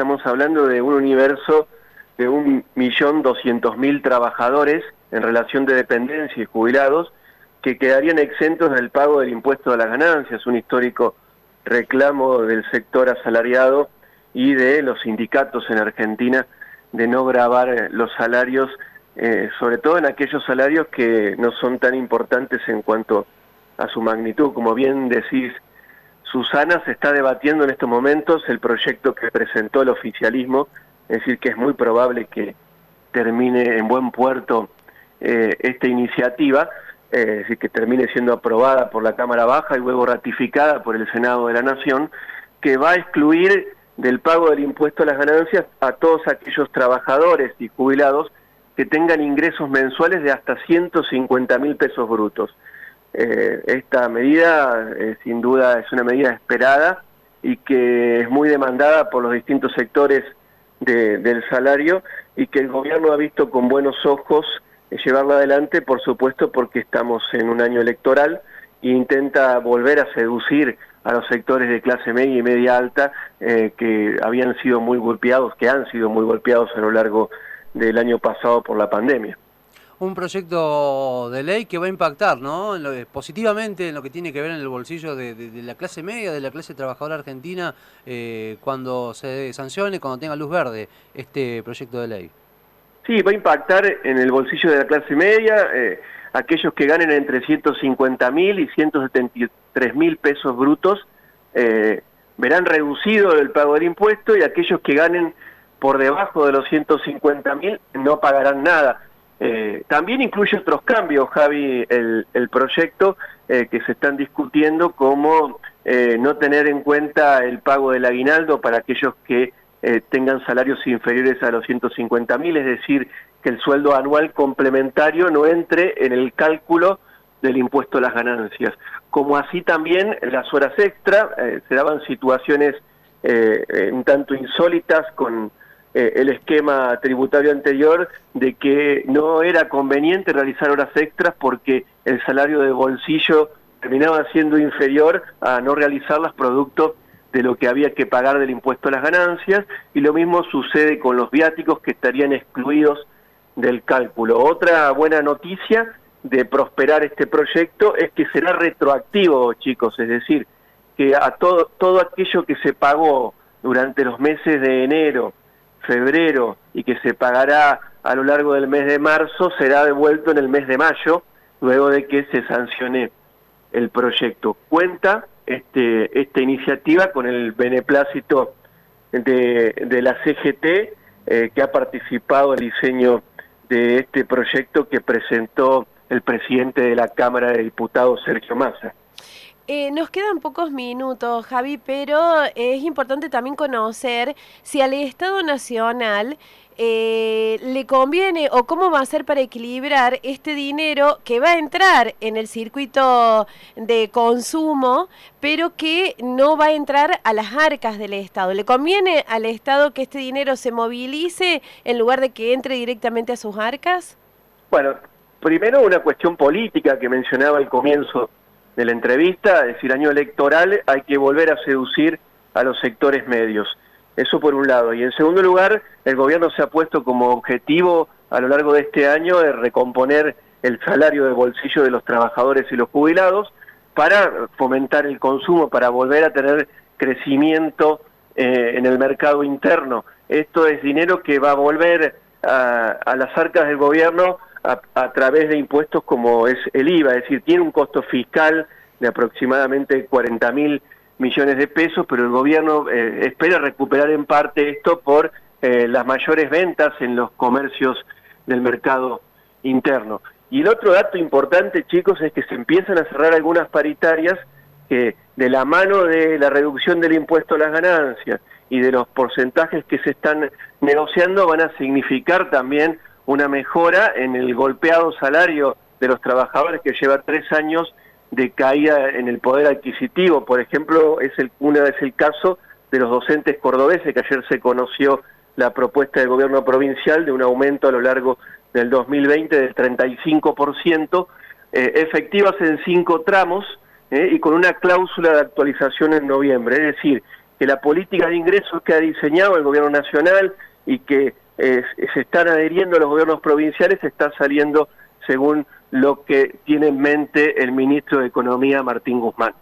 estamos hablando de un universo de un millón doscientos mil trabajadores en relación de dependencia y jubilados que quedarían exentos del pago del impuesto a las ganancias, un histórico reclamo del sector asalariado y de los sindicatos en Argentina de no grabar los salarios, eh, sobre todo en aquellos salarios que no son tan importantes en cuanto a su magnitud. Como bien decís, Susana, se está debatiendo en estos momentos el proyecto que presentó el oficialismo es decir, que es muy probable que termine en buen puerto eh, esta iniciativa, eh, es decir, que termine siendo aprobada por la Cámara Baja y luego ratificada por el Senado de la Nación, que va a excluir del pago del impuesto a las ganancias a todos aquellos trabajadores y jubilados que tengan ingresos mensuales de hasta 150 mil pesos brutos. Eh, esta medida, sin duda, es una medida esperada y que es muy demandada por los distintos sectores del salario y que el gobierno ha visto con buenos ojos llevarlo adelante, por supuesto, porque estamos en un año electoral e intenta volver a seducir a los sectores de clase media y media alta eh, que habían sido muy golpeados, que han sido muy golpeados a lo largo del año pasado por la pandemia un proyecto de ley que va a impactar ¿no? positivamente en lo que tiene que ver en el bolsillo de, la clase media, de la clase trabajadora argentina, eh, cuando se sancione, cuando tenga luz verde este proyecto de ley. Sí, va a impactar en el bolsillo de la clase media, eh, aquellos que ganen entre 150 mil y 173 mil pesos brutos eh, verán reducido el pago del impuesto y aquellos que ganen por debajo de los 150 mil no pagarán nada eh, también incluye otros cambios, Javi, el, proyecto eh, que se están discutiendo, como eh, no tener en cuenta el pago del aguinaldo para aquellos que tengan salarios inferiores a los 150 mil, es decir, que el sueldo anual complementario no entre en el cálculo del impuesto a las ganancias. Como así también las horas extra, se daban situaciones un tanto insólitas con eh, el esquema tributario anterior de que no era conveniente realizar horas extras porque el salario de bolsillo terminaba siendo inferior a no realizarlas producto de lo que había que pagar del impuesto a las ganancias y lo mismo sucede con los viáticos que estarían excluidos del cálculo. Otra buena noticia de prosperar este proyecto es que será retroactivo, chicos, es decir, que a todo, todo aquello que se pagó durante los meses de enero, febrero y que se pagará a lo largo del mes de marzo será devuelto en el mes de mayo, luego de que se sancione el proyecto. Cuenta este, esta iniciativa con el beneplácito de, de la CGT, eh, que ha participado en el diseño de este proyecto que presentó el presidente de la Cámara de Diputados, Sergio Massa. Eh, nos quedan pocos minutos, Javi, pero es importante también conocer si al Estado Nacional eh, le conviene o cómo va a ser para equilibrar este dinero que va a entrar en el circuito de consumo, pero que no va a entrar a las arcas del Estado. ¿Le conviene al Estado que este dinero se movilice en lugar de que entre directamente a sus arcas? Bueno, primero una cuestión política que mencionaba al comienzo de la entrevista, es decir, año electoral, hay que volver a seducir a los sectores medios. Eso por un lado. Y en segundo lugar, el gobierno se ha puesto como objetivo a lo largo de este año de recomponer el salario de bolsillo de los trabajadores y los jubilados para fomentar el consumo, para volver a tener crecimiento eh, en el mercado interno. Esto es dinero que va a volver a, a las arcas del gobierno a, través de impuestos como es el IVA, es decir, tiene un costo fiscal de aproximadamente 40 mil millones de pesos, pero el gobierno eh, espera recuperar en parte esto por eh, las mayores ventas en los comercios del mercado interno. Y el otro dato importante, chicos, es que se empiezan a cerrar algunas paritarias que de la mano de la reducción del impuesto a las ganancias y de los porcentajes que se están negociando van a significar también una mejora en el golpeado salario de los trabajadores que lleva tres años de caída en el poder adquisitivo. Por ejemplo, es el, una es el caso de los docentes cordobeses, que ayer se conoció la propuesta del gobierno provincial de un aumento a lo largo del 2020 del 35%, eh, efectivas en cinco tramos eh, y con una cláusula de actualización en noviembre. Es decir, que la política de ingresos que ha diseñado el gobierno nacional y que eh, se están adheriendo los gobiernos provinciales está saliendo según lo que tiene en mente el ministro de Economía Martín Guzmán.